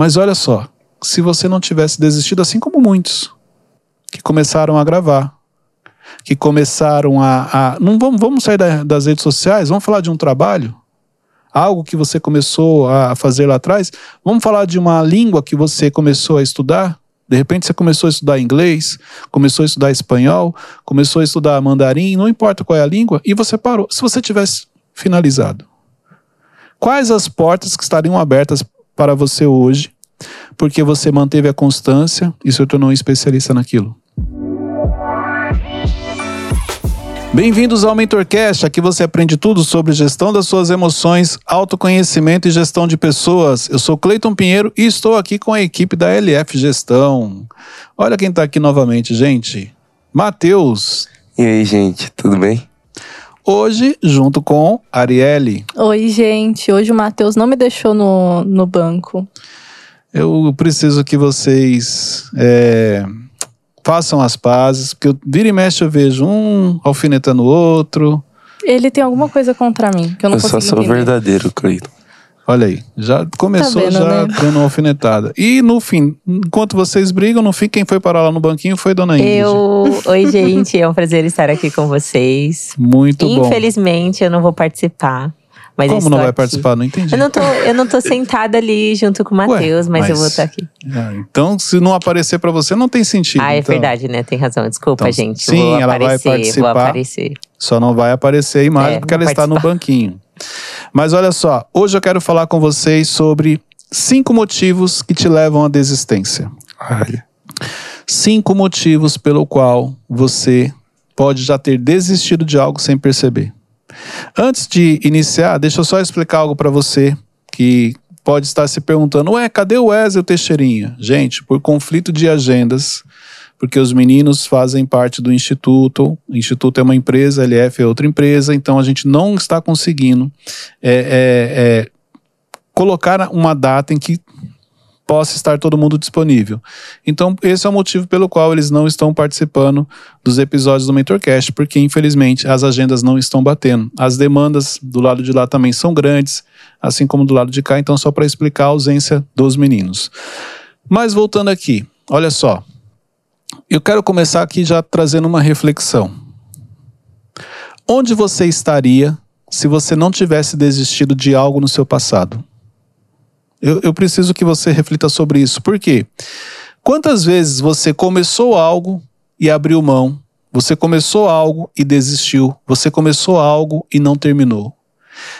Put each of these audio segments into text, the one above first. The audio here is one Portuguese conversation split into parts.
Mas olha só, se você não tivesse desistido, assim como muitos que começaram a gravar, que começaram a. a não vamos, vamos sair da, das redes sociais, vamos falar de um trabalho, algo que você começou a fazer lá atrás. Vamos falar de uma língua que você começou a estudar. De repente você começou a estudar inglês, começou a estudar espanhol, começou a estudar mandarim, não importa qual é a língua, e você parou. Se você tivesse finalizado, quais as portas que estariam abertas para você hoje, porque você manteve a constância e se tornou um especialista naquilo? Bem-vindos ao MentorCast, aqui você aprende tudo sobre gestão das suas emoções, autoconhecimento e gestão de pessoas. Eu sou Cleiton Pinheiro e estou aqui com a equipe da LF Gestão. Olha quem está aqui novamente, gente. Matheus. E aí, gente, tudo bem? Hoje, junto com Arielle. Oi, gente. Hoje o Matheus não me deixou no, no banco. Eu preciso que vocês é, façam as pazes, porque eu vira e mexe eu vejo um alfinetando o outro. Ele tem alguma coisa contra mim, que eu não eu consigo só sou entender. verdadeiro, Cleiton. Olha aí, já começou Tá vendo, já né? dando uma alfinetada. E no fim, enquanto vocês brigam, no fim, quem foi parar lá no banquinho foi Dona Ingrid. Eu. Oi, gente. É um prazer estar aqui com vocês. Muito bom. Infelizmente, eu não vou participar. Mas eu Como não vai aqui. participar? Não entendi. Eu não, tô, eu não tô sentada ali junto com o Matheus, mas, eu mas- vou estar aqui. Ah, então, se não aparecer pra você, não tem sentido. Ah, é então. verdade, né? Tem razão. Desculpa, Então, gente. sim, vou ela vai aparecer, participar. vou aparecer. Só não vai aparecer a imagem É, porque ela vou está no participar. banquinho. Mas olha só, hoje eu quero falar com vocês sobre cinco motivos que te levam à desistência. Cinco motivos pelo qual você pode já ter desistido de algo sem perceber. Antes de iniciar, deixa eu só explicar algo para você que pode estar se perguntando: ué, cadê o Wesley Teixeirinha? Gente, por conflito de agendas, porque os meninos fazem parte do Instituto, o Instituto é uma empresa, a LF é outra empresa, então a gente não está conseguindo é, é, é, colocar uma data em que possa estar todo mundo disponível. Então, esse é o motivo pelo qual eles não estão participando dos episódios do MentorCast, porque infelizmente as agendas não estão batendo. As demandas do lado de lá também são grandes, assim como do lado de cá, então só para explicar a ausência dos meninos. Mas voltando aqui, olha só. Eu quero começar aqui já trazendo uma reflexão. Onde você estaria se você não tivesse desistido de algo no seu passado? Eu, eu preciso que você reflita sobre isso. Por quê? Quantas vezes você começou algo e abriu mão? Você começou algo e desistiu? Você começou algo e não terminou?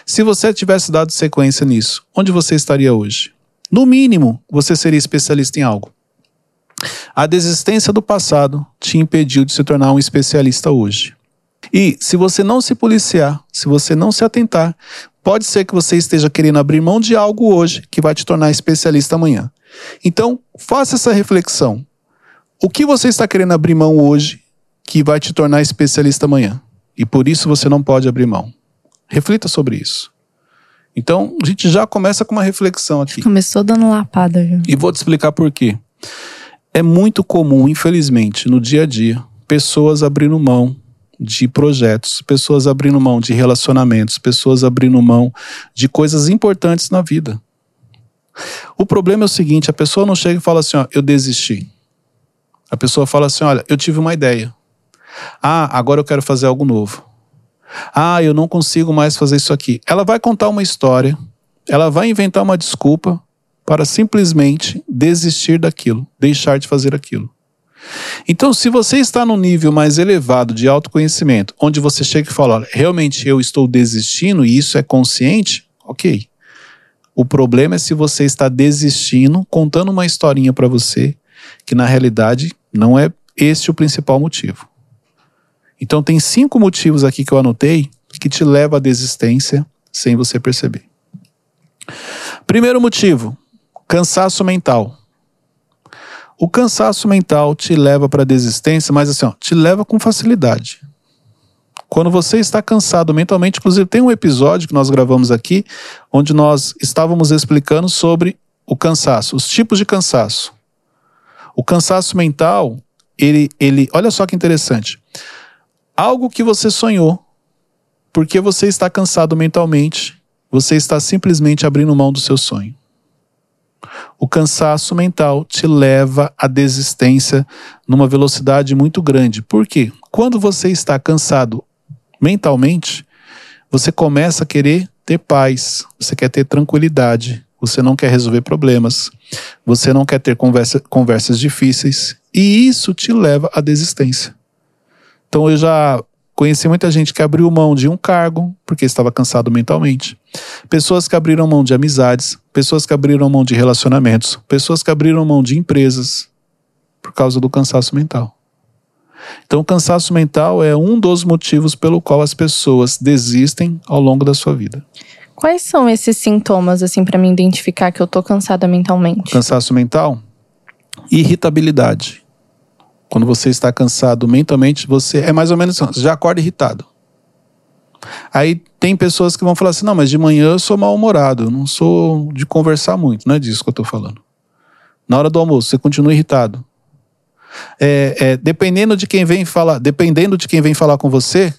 Se você tivesse dado sequência nisso, onde você estaria hoje? No mínimo, você seria especialista em algo. A desistência do passado te impediu de se tornar um especialista hoje. E se você não se policiar, se você não se atentar, pode ser que você esteja querendo abrir mão de algo hoje que vai te tornar especialista amanhã. Então, faça essa reflexão. O que você está querendo abrir mão hoje que vai te tornar especialista amanhã? E por isso você não pode abrir mão. Reflita sobre isso. Então, a gente já começa com uma reflexão aqui. Começou dando lapada, viu? E vou te explicar por quê. É muito comum, infelizmente, no dia a dia, pessoas abrindo mão de projetos, pessoas abrindo mão de relacionamentos, pessoas abrindo mão de coisas importantes na vida. O problema é o seguinte: a pessoa não chega e fala assim, ó, eu desisti. A pessoa fala assim, olha, eu tive uma ideia. Ah, agora eu quero fazer algo novo. Ah, eu não consigo mais fazer isso aqui. Ela vai contar uma história, ela vai inventar uma desculpa para simplesmente desistir daquilo, deixar de fazer aquilo. Então, se você está no nível mais elevado de autoconhecimento, onde você chega e fala, olha, realmente eu estou desistindo e isso é consciente, ok. O problema é se você está desistindo, contando uma historinha para você, que na realidade não é este o principal motivo. Então, tem cinco motivos aqui que eu anotei que te levam à desistência sem você perceber. Primeiro motivo, cansaço mental. O cansaço mental te leva para a desistência, mas assim, ó, te leva com facilidade. Quando você está cansado mentalmente, inclusive tem um episódio que nós gravamos aqui, onde nós estávamos explicando sobre o cansaço, os tipos de cansaço. O cansaço mental, ele, ele, olha só que interessante. Algo que você sonhou, porque você está cansado mentalmente, você está simplesmente abrindo mão do seu sonho. O cansaço mental te leva à desistência numa velocidade muito grande. Por quê? Quando você está cansado mentalmente, você começa a querer ter paz, você quer ter tranquilidade, você não quer resolver problemas, você não quer ter conversa, conversas difíceis, e isso te leva à desistência. Então eu já conheci muita gente que abriu mão de um cargo porque estava cansado mentalmente. Pessoas que abriram mão de amizades, pessoas que abriram mão de relacionamentos, pessoas que abriram mão de empresas por causa do cansaço mental. Então, o cansaço mental é um dos motivos pelo qual as pessoas desistem ao longo da sua vida. Quais são esses sintomas, assim, para me identificar que eu tô cansada mentalmente? Cansaço mental, irritabilidade. Quando você está cansado mentalmente, você é mais ou menos você já acorda irritado. Aí tem pessoas que vão falar assim: não, mas de manhã eu sou mal-humorado, não sou de conversar muito, não é disso que eu estou falando. Na hora do almoço, você continua irritado. É, é, dependendo de quem vem falar, dependendo de quem vem falar com você,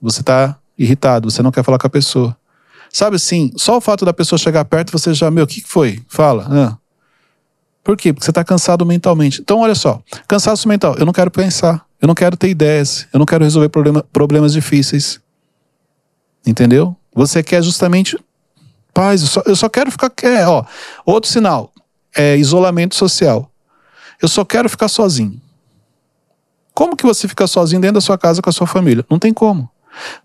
você está irritado, você não quer falar com a pessoa. Sabe assim, só o fato da pessoa chegar perto, você já, meu, o que foi? Fala. Ah. Por quê? Porque você está cansado mentalmente. Então, olha só, cansaço mental. Eu não quero pensar, eu não quero ter ideias, eu não quero resolver problema, problemas difíceis. Entendeu? Você quer justamente paz. Eu só, eu só quero ficar. É, ó, outro sinal é isolamento social. Eu só quero ficar sozinho. Como que você fica sozinho dentro da sua casa com a sua família? Não tem como.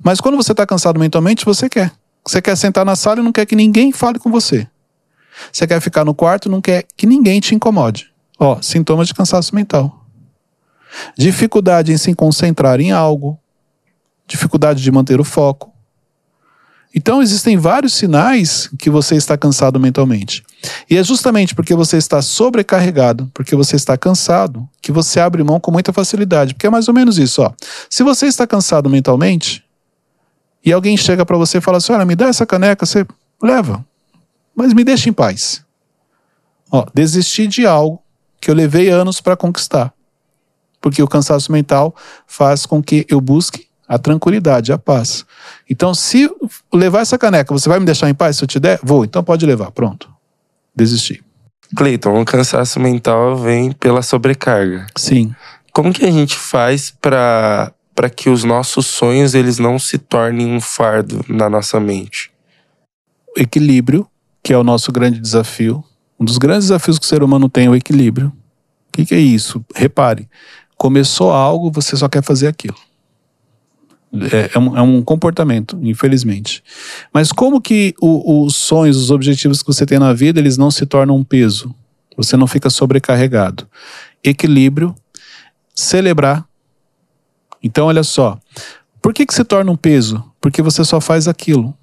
Mas quando você está cansado mentalmente, você quer. Você quer sentar na sala e não quer que ninguém fale com você. Você quer ficar no quarto e não quer que ninguém te incomode. Ó, sintomas de cansaço mental. Dificuldade em se concentrar em algo. Dificuldade de manter o foco. Então, existem vários sinais que você está cansado mentalmente. E é justamente porque você está sobrecarregado, porque você está cansado, que você abre mão com muita facilidade. Porque é mais ou menos isso, ó. Se você está cansado mentalmente e alguém chega para você e fala assim: "Olha, me dá essa caneca", você leva. Mas me deixa em paz. Ó, desistir de algo que eu levei anos para conquistar. Porque o cansaço mental faz com que eu busque a tranquilidade, a paz. Então, se levar essa caneca, você vai me deixar em paz se eu te der? Vou, então pode levar. Pronto. Desisti. Cleiton, o cansaço mental vem pela sobrecarga. Sim. Como que a gente faz para para que os nossos sonhos eles não se tornem um fardo na nossa mente? Equilíbrio, que é o nosso grande desafio. Um dos grandes desafios que o ser humano tem é o equilíbrio. O que, que é isso? Repare, começou algo, você só quer fazer aquilo. É, é, um, é, um, comportamento, infelizmente. Mas como que o, os sonhos, os objetivos que você tem na vida, eles não se tornam um peso? Você não fica sobrecarregado. Equilíbrio, celebrar. Então, olha só. Por que, que se torna um peso? Porque você só faz aquilo.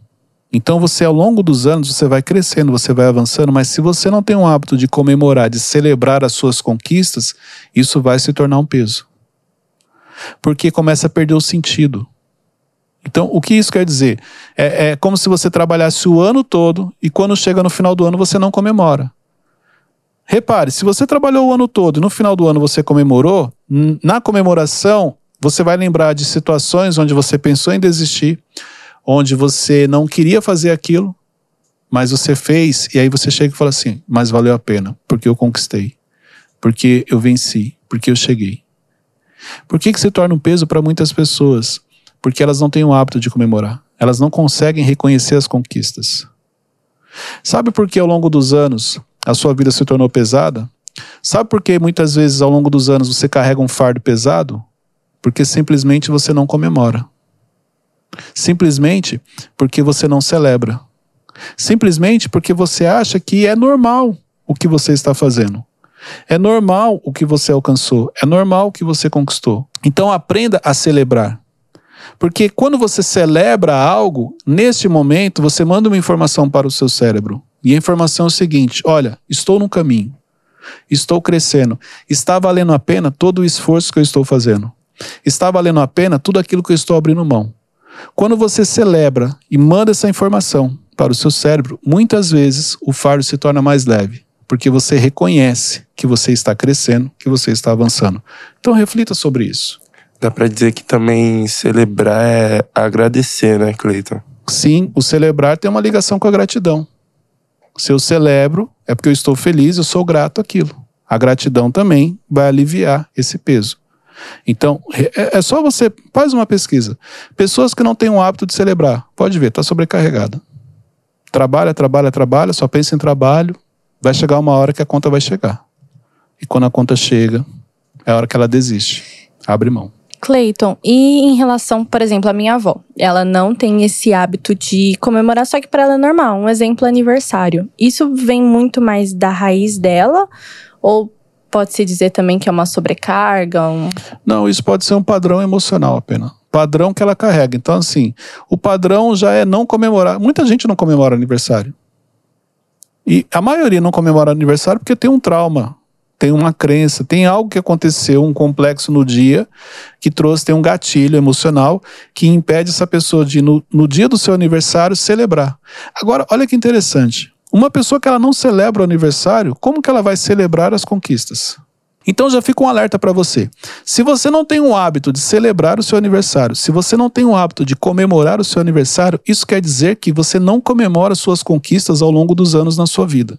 Então você ao longo dos anos você vai crescendo, você vai avançando, mas se você não tem um hábito de comemorar, de celebrar as suas conquistas, isso vai se tornar um peso. Porque começa a perder o sentido. Então, o que isso quer dizer? É, é, como se você trabalhasse o ano todo e quando chega no final do ano você não comemora. Repare, se você trabalhou o ano todo e no final do ano você comemorou, na comemoração você vai lembrar de situações onde você pensou em desistir, onde você não queria fazer aquilo, mas você fez e aí você chega e fala assim: mas valeu a pena, porque eu conquistei, porque eu venci, porque eu cheguei. Por que, que se torna um peso para muitas pessoas? Porque elas não têm o hábito de comemorar. Elas não conseguem reconhecer as conquistas. Sabe por que ao longo dos anos a sua vida se tornou pesada? Sabe por que muitas vezes ao longo dos anos você carrega um fardo pesado? Porque simplesmente você não comemora. Simplesmente porque você não celebra. Simplesmente porque você acha que é normal o que você está fazendo. É normal o que você alcançou. É normal o que você conquistou. Então aprenda a celebrar. Porque quando você celebra algo, neste momento você manda uma informação para o seu cérebro. E a informação é o seguinte: olha, estou no caminho, estou crescendo, está valendo a pena todo o esforço que eu estou fazendo, está valendo a pena tudo aquilo que eu estou abrindo mão. Quando você celebra e manda essa informação para o seu cérebro, muitas vezes o fardo se torna mais leve, porque você reconhece que você está crescendo, que você está avançando. Então reflita sobre isso. Dá pra dizer que também celebrar é agradecer, né, Cleiton? Sim, o celebrar tem uma ligação com a gratidão. Se eu celebro, é porque eu estou feliz, eu sou grato àquilo. A gratidão também vai aliviar esse peso. Então, é, é só você. Faz uma pesquisa. Pessoas que não têm o hábito de celebrar, pode ver, está sobrecarregada. Trabalha, trabalha, trabalha, só pensa em trabalho. Vai chegar uma hora que a conta vai chegar. E quando a conta chega, é a hora que ela desiste. Abre mão. Cleiton, e em relação, por exemplo, a minha avó, ela não tem esse hábito de comemorar, só que para ela é normal, um exemplo aniversário. Isso vem muito mais da raiz dela ou pode-se dizer também que é uma sobrecarga? Um... Não, isso pode ser um padrão emocional apenas. Padrão que ela carrega. Então, assim, o padrão já é não comemorar. Muita gente não comemora aniversário. E a maioria não comemora aniversário porque tem um trauma tem uma crença, tem algo que aconteceu, um complexo no dia, que trouxe, tem um gatilho emocional que impede essa pessoa de, no, no dia do seu aniversário, celebrar. Agora, olha que interessante. Uma pessoa que ela não celebra o aniversário, como que ela vai celebrar as conquistas? Então já fica um alerta para você. Se você não tem o hábito de celebrar o seu aniversário, se você não tem o hábito de comemorar o seu aniversário, isso quer dizer que você não comemora suas conquistas ao longo dos anos na sua vida.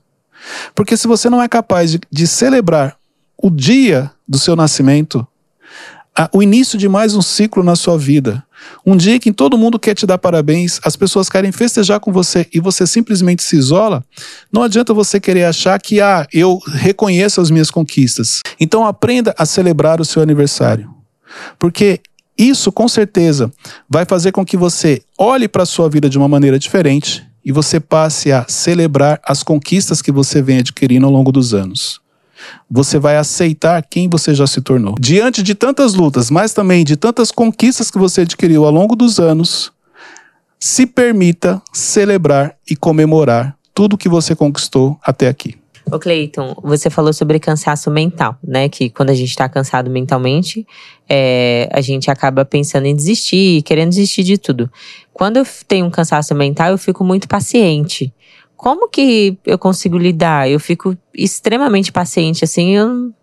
Porque se você não é capaz de, de celebrar o dia do seu nascimento, a, o início de mais um ciclo na sua vida, um dia que todo mundo quer te dar parabéns, as pessoas querem festejar com você e você simplesmente se isola, não adianta você querer achar que, ah, eu reconheço as minhas conquistas. Então aprenda a celebrar o seu aniversário. Porque isso, com certeza, vai fazer com que você olhe para a sua vida de uma maneira diferente e você passe a celebrar as conquistas que você vem adquirindo ao longo dos anos. Você vai aceitar quem você já se tornou. Diante de tantas lutas, mas também de tantas conquistas que você adquiriu ao longo dos anos, se permita celebrar e comemorar tudo que você conquistou até aqui. Ô Cleiton, você falou sobre cansaço mental, né? Que quando a gente está cansado mentalmente, é, a gente acaba pensando em desistir, querendo desistir de tudo. Quando eu tenho um cansaço mental, eu fico muito paciente. Como que eu consigo lidar? Eu fico extremamente paciente, assim, eu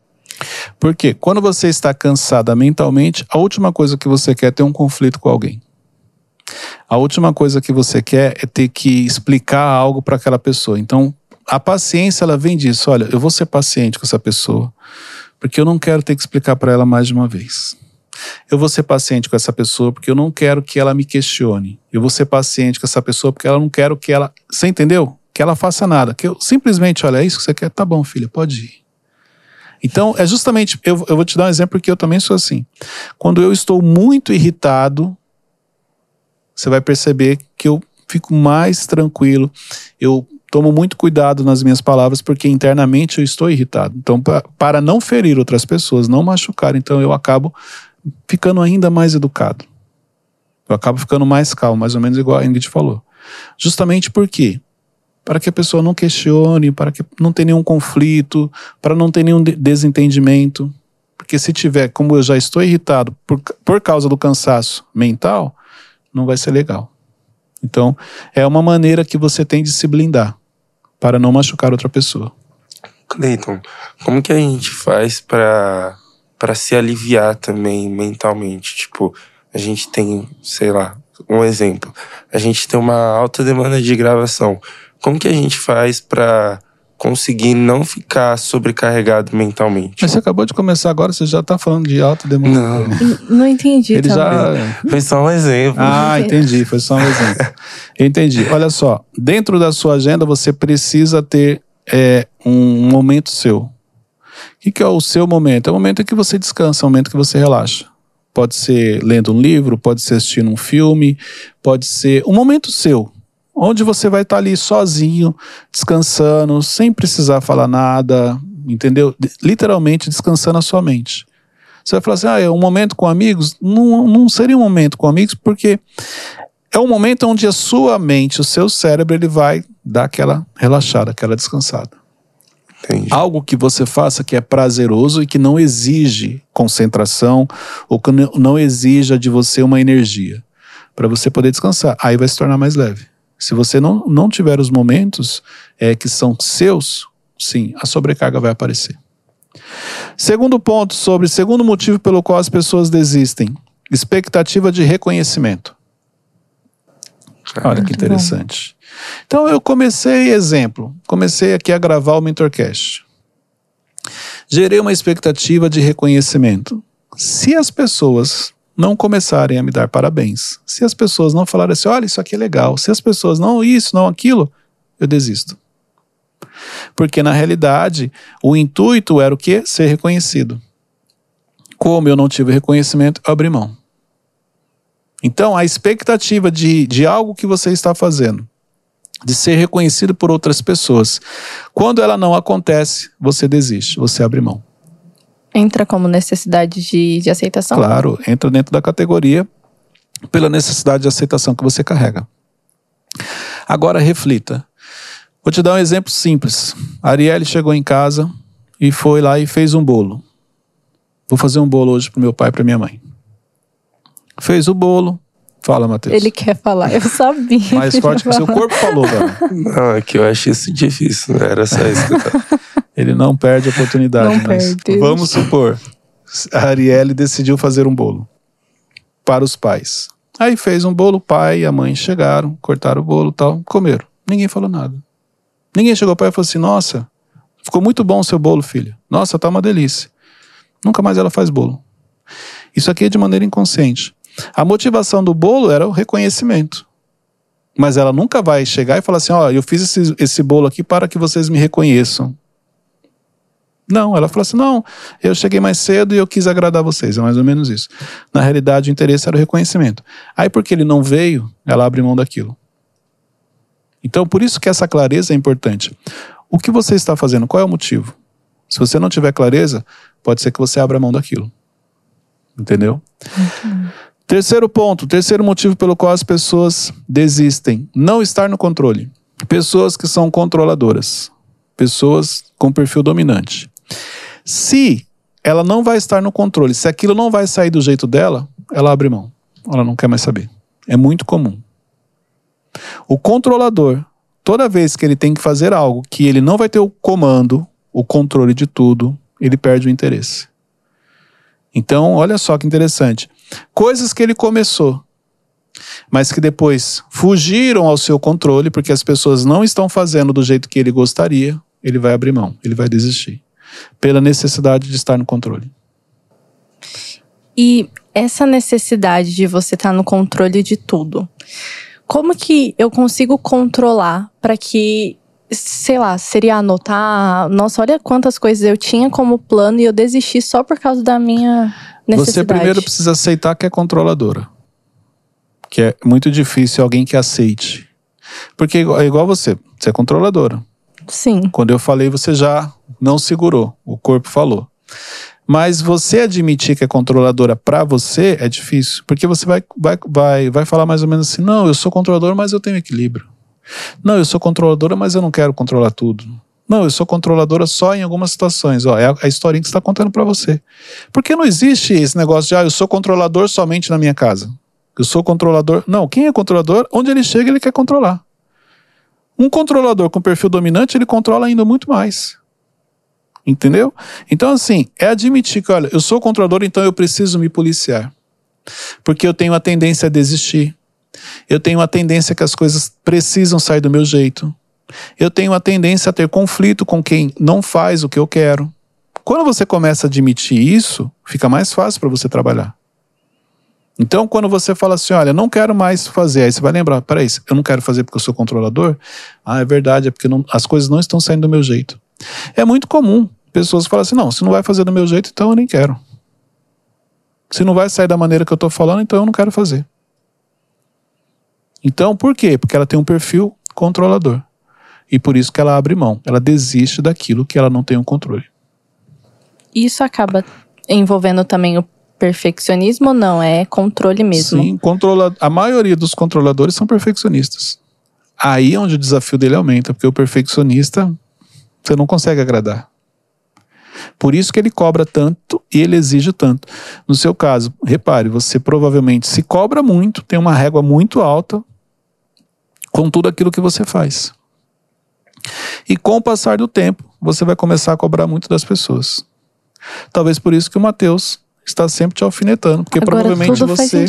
porque quando você está cansada mentalmente, a última coisa que você quer é ter um conflito com alguém. A última coisa que você quer é ter que explicar algo para aquela pessoa. Então, a paciência ela vem disso. Olha, eu vou ser paciente com essa pessoa, porque eu não quero ter que explicar para ela mais de uma vez. Eu vou ser paciente com essa pessoa porque eu não quero que ela me questione. Eu vou ser paciente com essa pessoa porque ela não quero que ela, você entendeu? Que ela faça nada. Que eu simplesmente, olha, é isso que você quer, tá bom, filha, pode ir. Então, é justamente, eu, eu vou te dar um exemplo porque eu também sou assim. Quando eu estou muito irritado, você vai perceber que eu fico mais tranquilo. Eu tomo muito cuidado nas minhas palavras porque internamente eu estou irritado. Então, pra, para não ferir outras pessoas, não machucar, então eu acabo ficando ainda mais educado. Eu acabo ficando mais calmo, mais ou menos igual a Ingrid falou. Justamente porque para que a pessoa não questione, para que não tenha nenhum conflito, para não ter nenhum desentendimento. Porque se tiver, como eu já estou irritado por, por causa do cansaço mental, não vai ser legal. Então, é uma maneira que você tem de se blindar para não machucar outra pessoa. Cleiton, como que a gente faz para para se aliviar também mentalmente? Tipo, a gente tem, sei lá, um exemplo. A gente tem uma alta demanda de gravação. Como que a gente faz para conseguir não ficar sobrecarregado mentalmente. Mas você acabou de começar agora, você já está falando de alta demanda. Não. Não entendi. Ele também. já. Foi só um exemplo. Ah, entendi. Foi só um exemplo. Eu entendi. Olha só, dentro da sua agenda você precisa ter é, um momento seu. O que, é o seu momento? É o momento em que você descansa, é o momento que você relaxa. Pode ser lendo um livro, pode ser assistindo um filme, pode ser um momento seu onde você vai estar ali sozinho, descansando, sem precisar falar nada, entendeu? Literalmente descansando a sua mente. Você vai falar assim: ah, é um momento com amigos? Não, não seria um momento com amigos, porque é um momento onde a sua mente, o seu cérebro, ele vai dar aquela relaxada, aquela descansada. Entendi. Algo que você faça que é prazeroso e que não exige concentração ou que não exija de você uma energia. Para você poder descansar. Aí vai se tornar mais leve. Se você não, não tiver os momentos é, que são seus, sim, a sobrecarga vai aparecer. Segundo ponto sobre segundo motivo pelo qual as pessoas desistem: expectativa de reconhecimento. Olha que Muito bom. interessante. Então eu comecei, exemplo, comecei aqui a gravar o Mentorcast. Gerei uma expectativa de reconhecimento. Se as pessoas não começarem a me dar parabéns, se as pessoas não falarem assim, olha, isso aqui é legal, se as pessoas não isso, não aquilo, eu desisto. Porque na realidade, o intuito era o quê? Ser reconhecido. Como eu não tive reconhecimento, eu abri mão. Então, a expectativa de, de algo que você está fazendo, de ser reconhecido por outras pessoas, quando ela não acontece, você desiste, você abre mão. Entra como necessidade de, de aceitação? Claro, entra dentro da categoria pela necessidade de aceitação que você carrega. Agora reflita. Vou te dar um exemplo simples. A Arielle chegou em casa e foi lá e fez um bolo. Vou fazer um bolo hoje pro meu pai e pra minha mãe. Fez o bolo. Fala, Matheus. Ele quer falar, eu sabia. Mais forte que o seu corpo falou, velho. Não, é que eu acho isso difícil, né? Era só isso que eu tava. Ele não perde a oportunidade. Não mas perde. Vamos supor, a Arielle decidiu fazer um bolo para os pais. Aí fez um bolo, o pai e a mãe chegaram, cortaram o bolo e tal, comeram. Ninguém falou nada. Ninguém chegou para ela e falou assim: Nossa, ficou muito bom o seu bolo, filha. Nossa, tá uma delícia. Nunca mais ela faz bolo. Isso aqui é de maneira inconsciente. A motivação do bolo era o reconhecimento. Mas ela nunca vai chegar e falar assim: Ó, eu fiz esse, esse bolo aqui para que vocês me reconheçam. Não, ela falou assim: não, eu cheguei mais cedo e eu quis agradar vocês. É mais ou menos isso. Na realidade, o interesse era o reconhecimento. Aí, porque ele não veio, ela abre mão daquilo. Então, por isso que essa clareza é importante. O que você está fazendo? Qual é o motivo? Se você não tiver clareza, pode ser que você abra mão daquilo. Entendeu? Terceiro ponto, terceiro motivo pelo qual as pessoas desistem: não estar no controle. Pessoas que são controladoras, pessoas com perfil dominante. Se ela não vai estar no controle, se aquilo não vai sair do jeito dela, ela abre mão. Ela não quer mais saber. É muito comum. O controlador, toda vez que ele tem que fazer algo que ele não vai ter o comando, o controle de tudo, ele perde o interesse. Então, olha só que interessante. Coisas que ele começou, mas que depois fugiram ao seu controle, porque as pessoas não estão fazendo do jeito que ele gostaria, ele vai abrir mão, ele vai desistir. Pela necessidade de estar no controle. E essa necessidade de você estar no controle de tudo, como que eu consigo controlar para que, sei lá, seria anotar, nossa, olha quantas coisas eu tinha como plano e eu desisti só por causa da minha. Você primeiro precisa aceitar que é controladora. Que é muito difícil alguém que aceite. Porque é igual você, você é controladora. Sim. Quando eu falei, você já não segurou, o corpo falou. Mas você admitir que é controladora para você é difícil, porque você vai, vai, vai, vai falar mais ou menos assim: não, eu sou controladora, mas eu tenho equilíbrio. Não, eu sou controladora, mas eu não quero controlar tudo. Não, eu sou controladora só em algumas situações. Ó, é a, historinha que está contando para você. Porque não existe esse negócio de, ah, eu sou controlador somente na minha casa. Eu sou controlador. Não, quem é controlador, onde ele chega, ele quer controlar. Um controlador com perfil dominante, ele controla ainda muito mais. Entendeu? Então, assim, é admitir que, olha, eu sou controlador, então eu preciso me policiar. Porque eu tenho a tendência a desistir. Eu tenho a tendência que as coisas precisam sair do meu jeito. Eu tenho a tendência a ter conflito com quem não faz o que eu quero. Quando você começa a admitir isso, fica mais fácil para você trabalhar. Então, quando você fala assim, olha, não quero mais fazer, aí você vai lembrar, peraí, eu não quero fazer porque eu sou controlador? Ah, é verdade, é porque não- as coisas não estão saindo do meu jeito. É muito comum pessoas falarem assim, não, se não vai fazer do meu jeito, então eu nem quero. Se não vai sair da maneira que eu estou falando, então eu não quero fazer. Então, por quê? Porque ela tem um perfil controlador. E por isso que ela abre mão. Ela desiste daquilo que ela não tem o controle. Isso acaba envolvendo também o perfeccionismo ou não? É controle mesmo. Sim, controla... a maioria dos controladores são perfeccionistas. Aí é onde o desafio dele aumenta, porque o perfeccionista você não consegue agradar. Por isso que ele cobra tanto e ele exige tanto. No seu caso, repare, você provavelmente se cobra muito, tem uma régua muito alta com tudo aquilo que você faz. E com o passar do tempo, você vai começar a cobrar muito das pessoas. Talvez por isso que o Mateus está sempre te alfinetando, porque Agora provavelmente você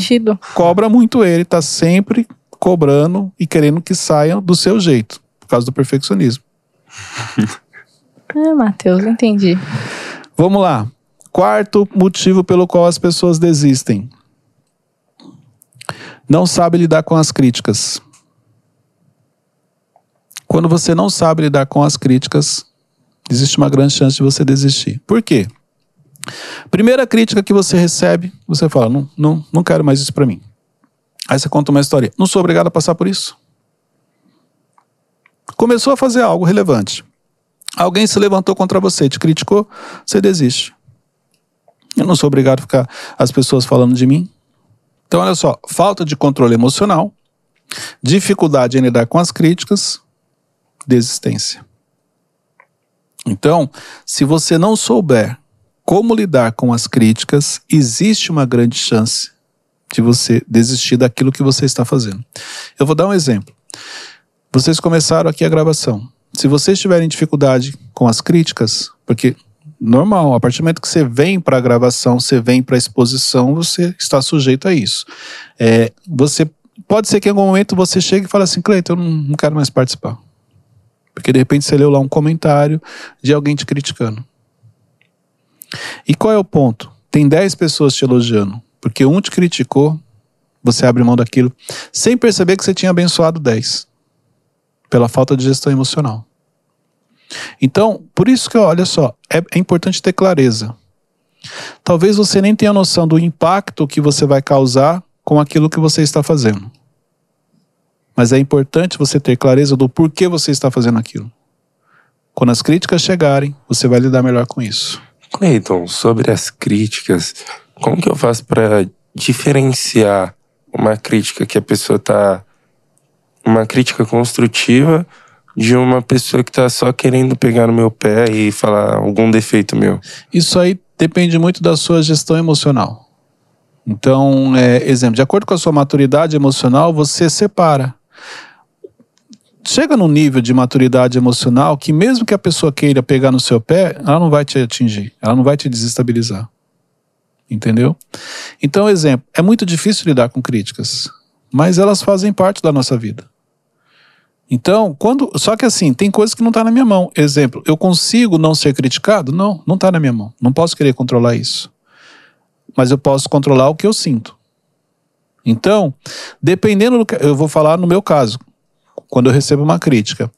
cobra muito ele, tá sempre cobrando e querendo que saiam do seu jeito, por causa do perfeccionismo. É, Matheus, entendi. Vamos lá. Quarto motivo pelo qual as pessoas desistem. Não sabe lidar com as críticas. Quando você não sabe lidar com as críticas, existe uma grande chance de você desistir. Por quê? Primeira crítica que você recebe, você fala: não, não, não quero mais isso para mim. Aí você conta uma história: não sou obrigado a passar por isso. Começou a fazer algo relevante. Alguém se levantou contra você, te criticou, você desiste. Eu não sou obrigado a ficar as pessoas falando de mim. Então, olha só: falta de controle emocional, dificuldade em lidar com as críticas, desistência. Então, se você não souber como lidar com as críticas, existe uma grande chance de você desistir daquilo que você está fazendo. Eu vou dar um exemplo. Vocês começaram aqui a gravação. Se vocês tiverem dificuldade com as críticas, porque normal, a partir do momento que você vem para a gravação, você vem para a exposição, você está sujeito a isso. É, você pode ser que em algum momento você chegue e fale assim, Cleiton, eu não, não quero mais participar. Porque de repente você leu lá um comentário de alguém te criticando. E qual é o ponto? Tem 10 pessoas te elogiando, porque um te criticou, você abre mão daquilo, sem perceber que você tinha abençoado 10, pela falta de gestão emocional. Então, por isso que, olha só, é, é importante ter clareza. Talvez você nem tenha noção do impacto que você vai causar com aquilo que você está fazendo. Mas é importante você ter clareza do porquê você está fazendo aquilo. Quando as críticas chegarem, você vai lidar melhor com isso. Cleiton, sobre as críticas, como que eu faço para diferenciar uma crítica que a pessoa tá uma crítica construtiva de uma pessoa que tá só querendo pegar no meu pé e falar algum defeito meu? Isso aí depende muito da sua gestão emocional. Então, é, exemplo, de acordo com a sua maturidade emocional, você separa chega num nível de maturidade emocional que mesmo que a pessoa queira pegar no seu pé, ela não vai te atingir, ela não vai te desestabilizar. Entendeu? Então, exemplo, é muito difícil lidar com críticas, mas elas fazem parte da nossa vida. Então, quando, só que assim, tem coisas que não está na minha mão. Exemplo, eu consigo não ser criticado? Não, não está na minha mão. Não posso querer controlar isso. Mas eu posso controlar o que eu sinto. Então, dependendo do que eu vou falar no meu caso, quando eu recebo uma crítica.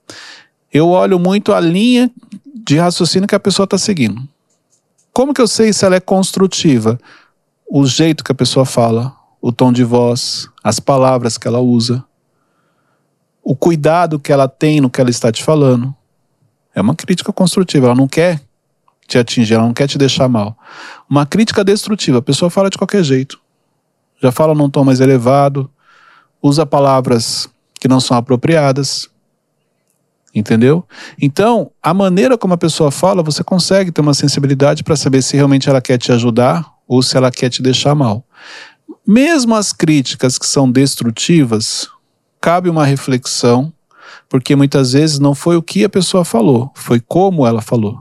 Eu olho muito a linha de raciocínio que a pessoa está seguindo. Como que eu sei se ela é construtiva? O jeito que a pessoa fala, o tom de voz, as palavras que ela usa, o cuidado que ela tem no que ela está te falando. É uma crítica construtiva, ela não quer te atingir, ela não quer te deixar mal. Uma crítica destrutiva, a pessoa fala de qualquer jeito. Já fala num tom mais elevado, usa palavras que não são apropriadas. Entendeu? Então, a maneira como a pessoa fala, você consegue ter uma sensibilidade para saber se realmente ela quer te ajudar ou se ela quer te deixar mal. Mesmo as críticas que são destrutivas, cabe uma reflexão, porque muitas vezes não foi o que a pessoa falou, foi como ela falou.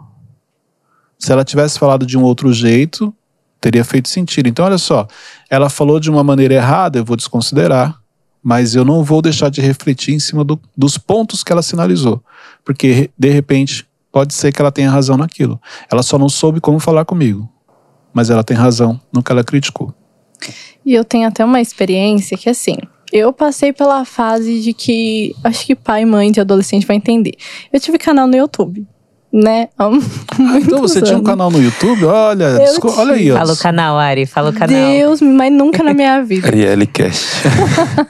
Se ela tivesse falado de um outro jeito, teria feito sentido. Então, olha só, ela falou de uma maneira errada, eu vou desconsiderar mas eu não vou deixar de refletir em cima do, dos pontos que ela sinalizou, porque de repente pode ser que ela tenha razão naquilo. Ela só não soube como falar comigo, mas ela tem razão no que ela criticou. E eu tenho até uma experiência que assim, eu passei pela fase de que acho que pai mãe de adolescente vai entender. Eu tive canal no YouTube né? então você tinha um canal no YouTube? Olha, olha aí. Ó. Fala o canal, Ari, fala o canal. Deus, mas nunca na minha vida. Arielle Cast.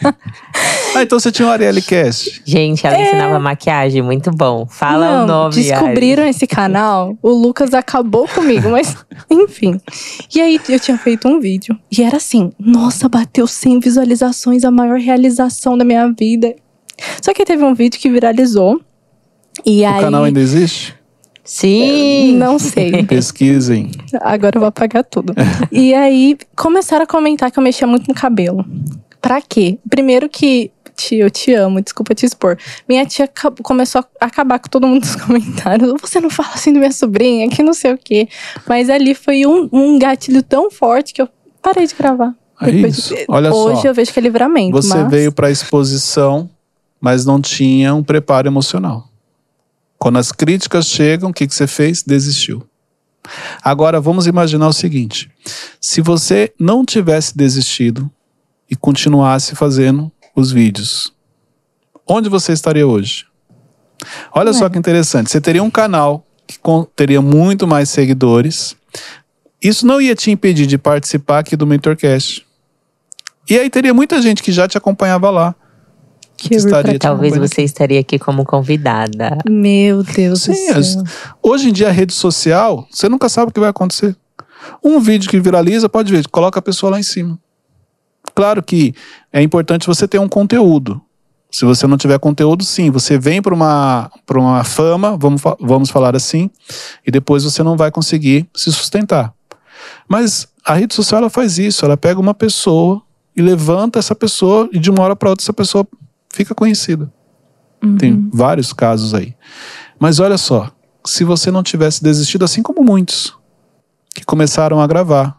ah, então você tinha um Arielle Cast. Gente, ela é... ensinava maquiagem, muito bom. Fala Não, o nome, Descobriram Ari. esse canal, o Lucas acabou comigo, mas enfim. E aí eu tinha feito um vídeo e era assim, nossa, bateu 100 visualizações, a maior realização da minha vida. Só que teve um vídeo que viralizou. E o aí... canal ainda existe? Sim. Não sei. Pesquisem. Agora eu vou apagar tudo. e aí começaram a comentar que eu mexia muito no cabelo. Pra quê? Primeiro que tia, eu te amo, desculpa te expor. Minha tia começou a acabar com todo mundo nos comentários. Você não fala assim da minha sobrinha, que não sei o quê. Mas ali foi um, um gatilho tão forte que eu parei de gravar. É isso. Olha Hoje só. eu vejo que é livramento. Você mas... veio para a exposição, mas não tinha um preparo emocional. Quando as críticas chegam, o que, que você fez? Desistiu. Agora vamos imaginar o seguinte: se você não tivesse desistido e continuasse fazendo os vídeos, onde você estaria hoje? Olha só que interessante. Você teria um canal que teria muito mais seguidores. Isso não ia te impedir de participar aqui do Mentorcast. E aí teria muita gente que já te acompanhava lá. Que estaria Talvez você estaria aqui como convidada. Meu Deus Sim, do as- céu. hoje em dia a rede social, você nunca sabe o que vai acontecer. Um vídeo que viraliza, pode ver, coloca a pessoa lá em cima. Claro que é importante você ter um conteúdo. Se você não tiver conteúdo, sim, você vem para uma, pra uma fama, vamos, vamos falar assim, e depois você não vai conseguir se sustentar. Mas a rede social ela faz isso, ela pega uma pessoa e levanta essa pessoa, e de uma hora para outra essa pessoa fica conhecida. Tem vários casos aí. Mas olha só, se você não tivesse desistido, assim como muitos que começaram a gravar,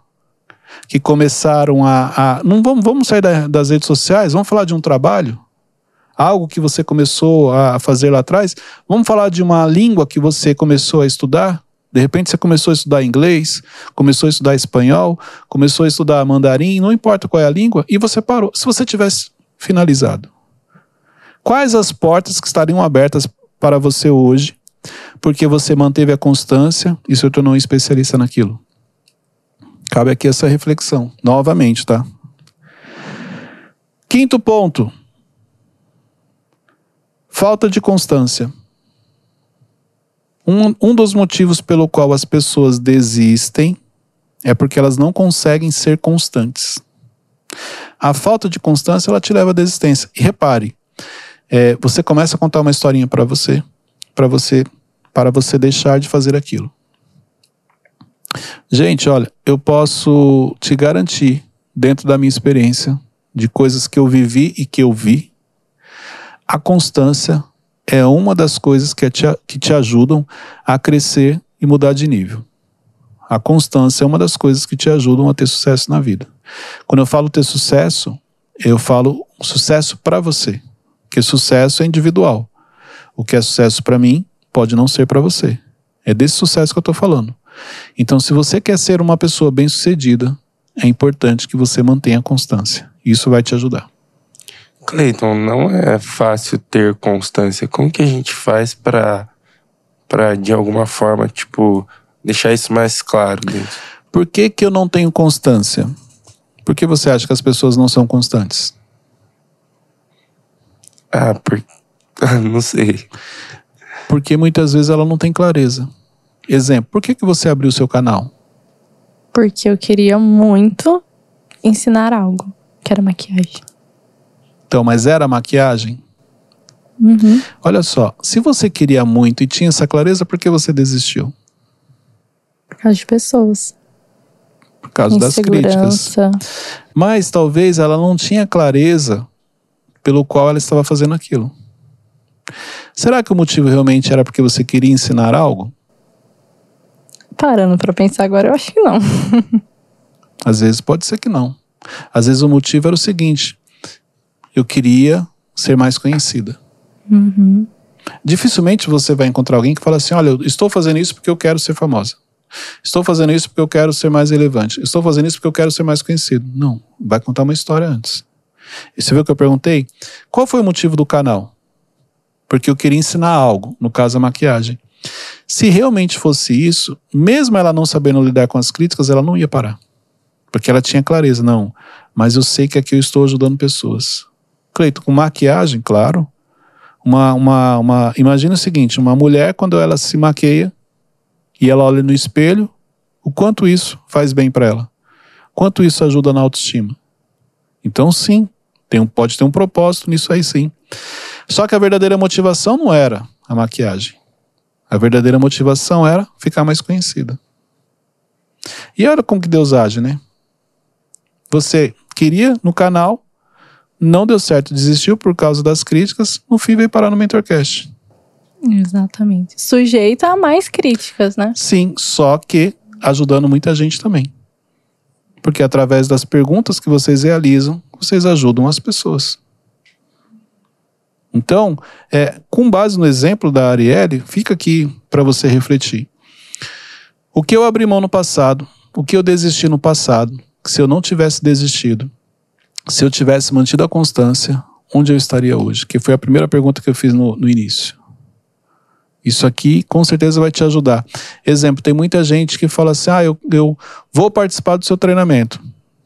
que começaram a. a- não vamos, vamos sair da- das redes sociais, vamos falar de um trabalho, algo que você começou a fazer lá atrás. Vamos falar de uma língua que você começou a estudar. De repente você começou a estudar inglês, começou a estudar espanhol, começou a estudar mandarim, não importa qual é a língua, e você parou. Se você tivesse finalizado, quais as portas que estariam abertas para você hoje, porque você manteve a constância e se tornou um especialista naquilo? Cabe aqui essa reflexão, novamente, tá? Quinto ponto. Falta de constância. Um, um dos motivos pelo qual as pessoas desistem é porque elas não conseguem ser constantes. A falta de constância ela te leva à desistência. E repare, é, você começa a contar uma historinha para você, para você, para você deixar de fazer aquilo. Gente, olha, eu posso te garantir, dentro da minha experiência, de coisas que eu vivi e que eu vi, a constância é uma das coisas que te, que te ajudam a crescer e mudar de nível. A constância é uma das coisas que te ajudam a ter sucesso na vida. Quando eu falo ter sucesso, eu falo sucesso para você, porque sucesso é individual. O que é sucesso para mim pode não ser para você. É desse sucesso que eu estou falando. Então, se você quer ser uma pessoa bem-sucedida, é importante que você mantenha constância. Isso vai te ajudar. Cleiton, não é fácil ter constância. Como que a gente faz pra, pra de alguma forma, tipo, deixar isso mais claro? Por que, que eu não tenho constância? Por que você acha que as pessoas não são constantes? Ah, por... não sei. Porque muitas vezes ela não tem clareza. Exemplo, por que, que você abriu seu canal? Porque eu queria muito ensinar algo, que era maquiagem. Então, mas era maquiagem? Uhum. Olha só, se você queria muito e tinha essa clareza, por que você desistiu? Por causa de pessoas. Por causa das críticas. Mas talvez ela não tinha clareza pelo qual ela estava fazendo aquilo. Será que o motivo realmente era porque você queria ensinar algo? Parando pra pensar agora, eu acho que não. Às vezes pode ser que não. Às vezes o motivo era o seguinte: eu queria ser mais conhecida. Uhum. Dificilmente você vai encontrar alguém que fala assim: olha, eu estou fazendo isso porque eu quero ser famosa. Estou fazendo isso porque eu quero ser mais relevante. Estou fazendo isso porque eu quero ser mais conhecido. Não, vai contar uma história antes. E você viu que eu perguntei? Qual foi o motivo do canal? Porque eu queria ensinar algo, no caso a maquiagem. Se realmente fosse isso, mesmo ela não sabendo lidar com as críticas, ela não ia parar. Porque ela tinha clareza, não. Mas eu sei que aqui eu estou ajudando pessoas. Cleito, com maquiagem, claro. Uma, uma, uma, imagina o seguinte: uma mulher, quando ela se maqueia e ela olha no espelho, o quanto isso faz bem para ela? Quanto isso ajuda na autoestima? Então, sim, tem um, pode ter um propósito nisso aí, sim. Só que a verdadeira motivação não era a maquiagem. A verdadeira motivação era ficar mais conhecida. E olha como que Deus age, né? Você queria no canal, não deu certo, desistiu por causa das críticas, no fim veio parar no Mentorcast. Exatamente. Sujeito a mais críticas, né? Sim, só que ajudando muita gente também. Porque através das perguntas que vocês realizam, vocês ajudam as pessoas. Então, é, com base no exemplo da Arielle, fica aqui para você refletir. O que eu abri mão no passado, o que eu desisti no passado, se eu não tivesse desistido, se eu tivesse mantido a constância, onde eu estaria hoje? Que foi a primeira pergunta que eu fiz no, no início. Isso aqui com certeza vai te ajudar. Exemplo, tem muita gente que fala assim: ah, eu, eu vou participar do seu treinamento.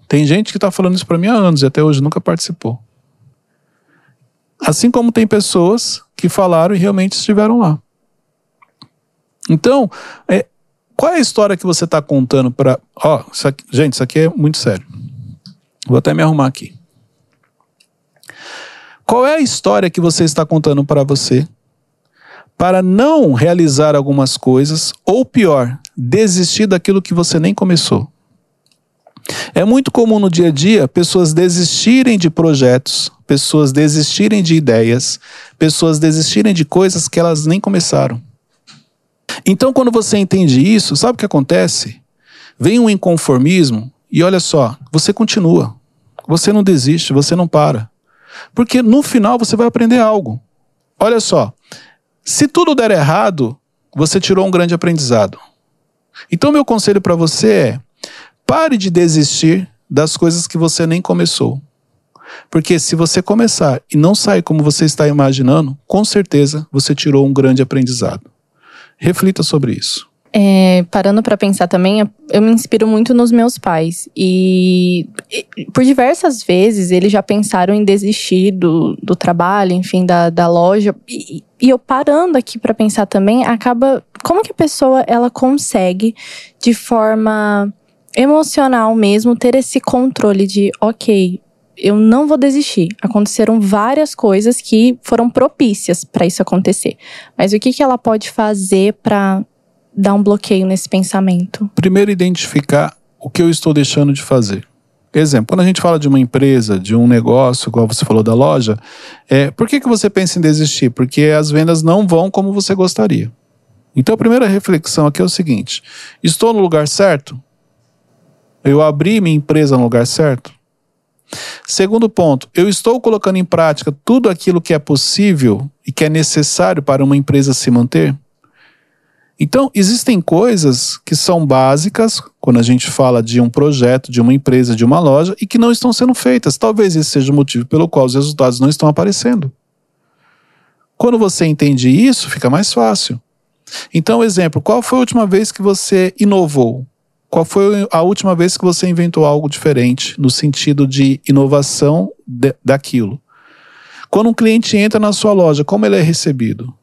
Tem gente que está falando isso para mim há anos e até hoje nunca participou. Assim como tem pessoas que falaram e realmente estiveram lá. Então, é, qual é a história que você está contando para. Ó, isso gente, isso aqui é muito sério. Vou até me arrumar aqui. Qual é a história que você está contando para você para não realizar algumas coisas ou pior, desistir daquilo que você nem começou? É muito comum no dia a dia pessoas desistirem de projetos, pessoas desistirem de ideias, pessoas desistirem de coisas que elas nem começaram. Então, quando você entende isso, sabe o que acontece? Vem um inconformismo e olha só, você continua. Você não desiste, você não para. Porque no final você vai aprender algo. Olha só, se tudo der errado, você tirou um grande aprendizado. Então, meu conselho para você é: pare de desistir das coisas que você nem começou. Porque se você começar e não sair como você está imaginando, com certeza você tirou um grande aprendizado. Reflita sobre isso. É, parando para pensar também, eu me inspiro muito nos meus pais. E, e, por diversas vezes eles já pensaram em desistir do, do trabalho, enfim, da, da loja. E, e eu parando aqui para pensar também, acaba. Como que a pessoa ela consegue, de forma emocional mesmo, ter esse controle de, ok, eu não vou desistir. Aconteceram várias coisas que foram propícias para isso acontecer. Mas o que, que ela pode fazer para dar um bloqueio nesse pensamento? Primeiro, identificar o que eu estou deixando de fazer. Exemplo, quando a gente fala de uma empresa, de um negócio, igual você falou da loja, é, por que, que você pensa em desistir? Porque as vendas não vão como você gostaria. Então a primeira reflexão aqui é o seguinte: estou no lugar certo? Eu abri minha empresa no lugar certo? Segundo ponto, eu estou colocando em prática tudo aquilo que é possível e que é necessário para uma empresa se manter? Então, existem coisas que são básicas quando a gente fala de um projeto, de uma empresa, de uma loja e que não estão sendo feitas. Talvez esse seja o motivo pelo qual os resultados não estão aparecendo. Quando você entende isso, fica mais fácil. Então, exemplo, qual foi a última vez que você inovou? Qual foi a última vez que você inventou algo diferente no sentido de inovação de, daquilo? Quando um cliente entra na sua loja, como ele é recebido?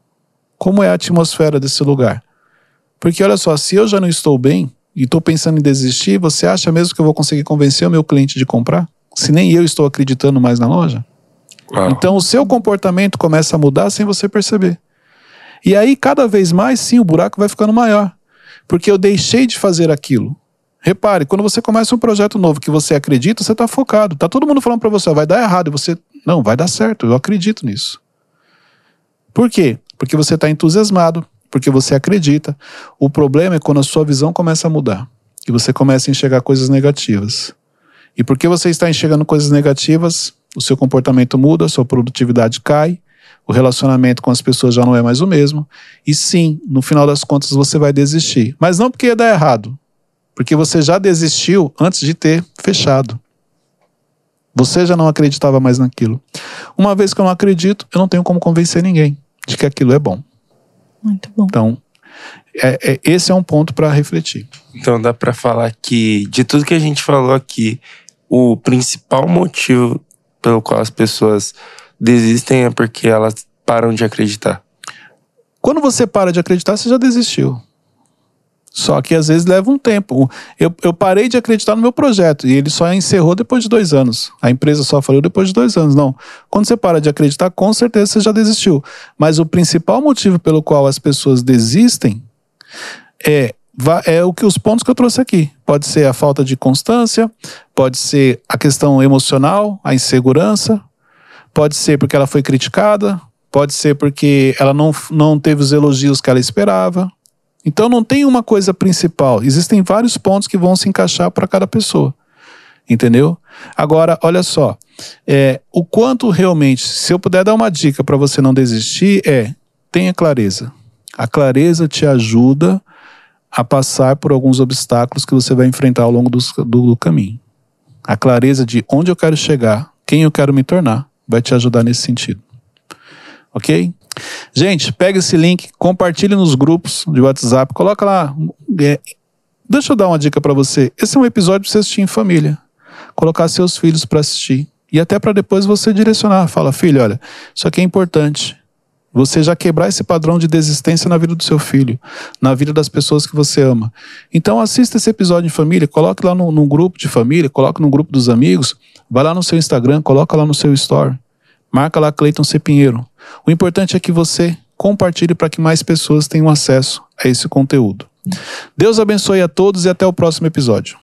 Como é a atmosfera desse lugar? Porque olha só, se eu já não estou bem e estou pensando em desistir, você acha mesmo que eu vou conseguir convencer o meu cliente de comprar? Se nem eu estou acreditando mais na loja? Uau. Então o seu comportamento começa a mudar sem você perceber. E aí, cada vez mais, sim, o buraco vai ficando maior. Porque eu deixei de fazer aquilo. Repare, quando você começa um projeto novo que você acredita, você está focado. Tá todo mundo falando para você, vai dar errado. E você, não, vai dar certo, eu acredito nisso. Por quê? Porque você está entusiasmado, porque você acredita. O problema é quando a sua visão começa a mudar e você começa a enxergar coisas negativas. E porque você está enxergando coisas negativas, o seu comportamento muda, a sua produtividade cai, o relacionamento com as pessoas já não é mais o mesmo. E sim, no final das contas você vai desistir. Mas não porque ia dar errado, porque você já desistiu antes de ter fechado. Você já não acreditava mais naquilo. Uma vez que eu não acredito, eu não tenho como convencer ninguém de que aquilo é bom. Muito bom. Então, é, é, esse é um ponto para refletir. Então, dá para falar que, de tudo que a gente falou aqui, o principal motivo pelo qual as pessoas desistem é porque elas param de acreditar. Quando você para de acreditar, você já desistiu. Só que às vezes leva um tempo. Eu, eu parei de acreditar no meu projeto e ele só encerrou depois de dois anos. A empresa só falhou depois de dois anos. Não. Quando você para de acreditar, com certeza você já desistiu. Mas o principal motivo pelo qual as pessoas desistem é, é o que os pontos que eu trouxe aqui. Pode ser a falta de constância, pode ser a questão emocional, a insegurança, pode ser porque ela foi criticada, pode ser porque ela não, não teve os elogios que ela esperava, então não tem uma coisa principal, existem vários pontos que vão se encaixar para cada pessoa. Entendeu? Agora, olha só. É, o quanto realmente, se eu puder dar uma dica para você não desistir, é tenha clareza. A clareza te ajuda a passar por alguns obstáculos que você vai enfrentar ao longo do, do, do caminho. A clareza de onde eu quero chegar, quem eu quero me tornar, vai te ajudar nesse sentido. Ok? Gente, pega esse link, compartilhe nos grupos de WhatsApp, coloca lá. É, deixa eu dar uma dica para você. Esse é um episódio para você assistir em família. Colocar seus filhos para assistir. E até para depois você direcionar. Fala, filho, olha, isso aqui é importante. Você já quebrar esse padrão de desistência na vida do seu filho, na vida das pessoas que você ama. Então assista esse episódio em família, coloque lá no grupo de família, coloque no grupo dos amigos, vai lá no seu Instagram, coloca lá no seu story. Marca lá Cleiton C. Pinheiro. O importante é que você compartilhe para que mais pessoas tenham acesso a esse conteúdo. Deus abençoe a todos e até o próximo episódio.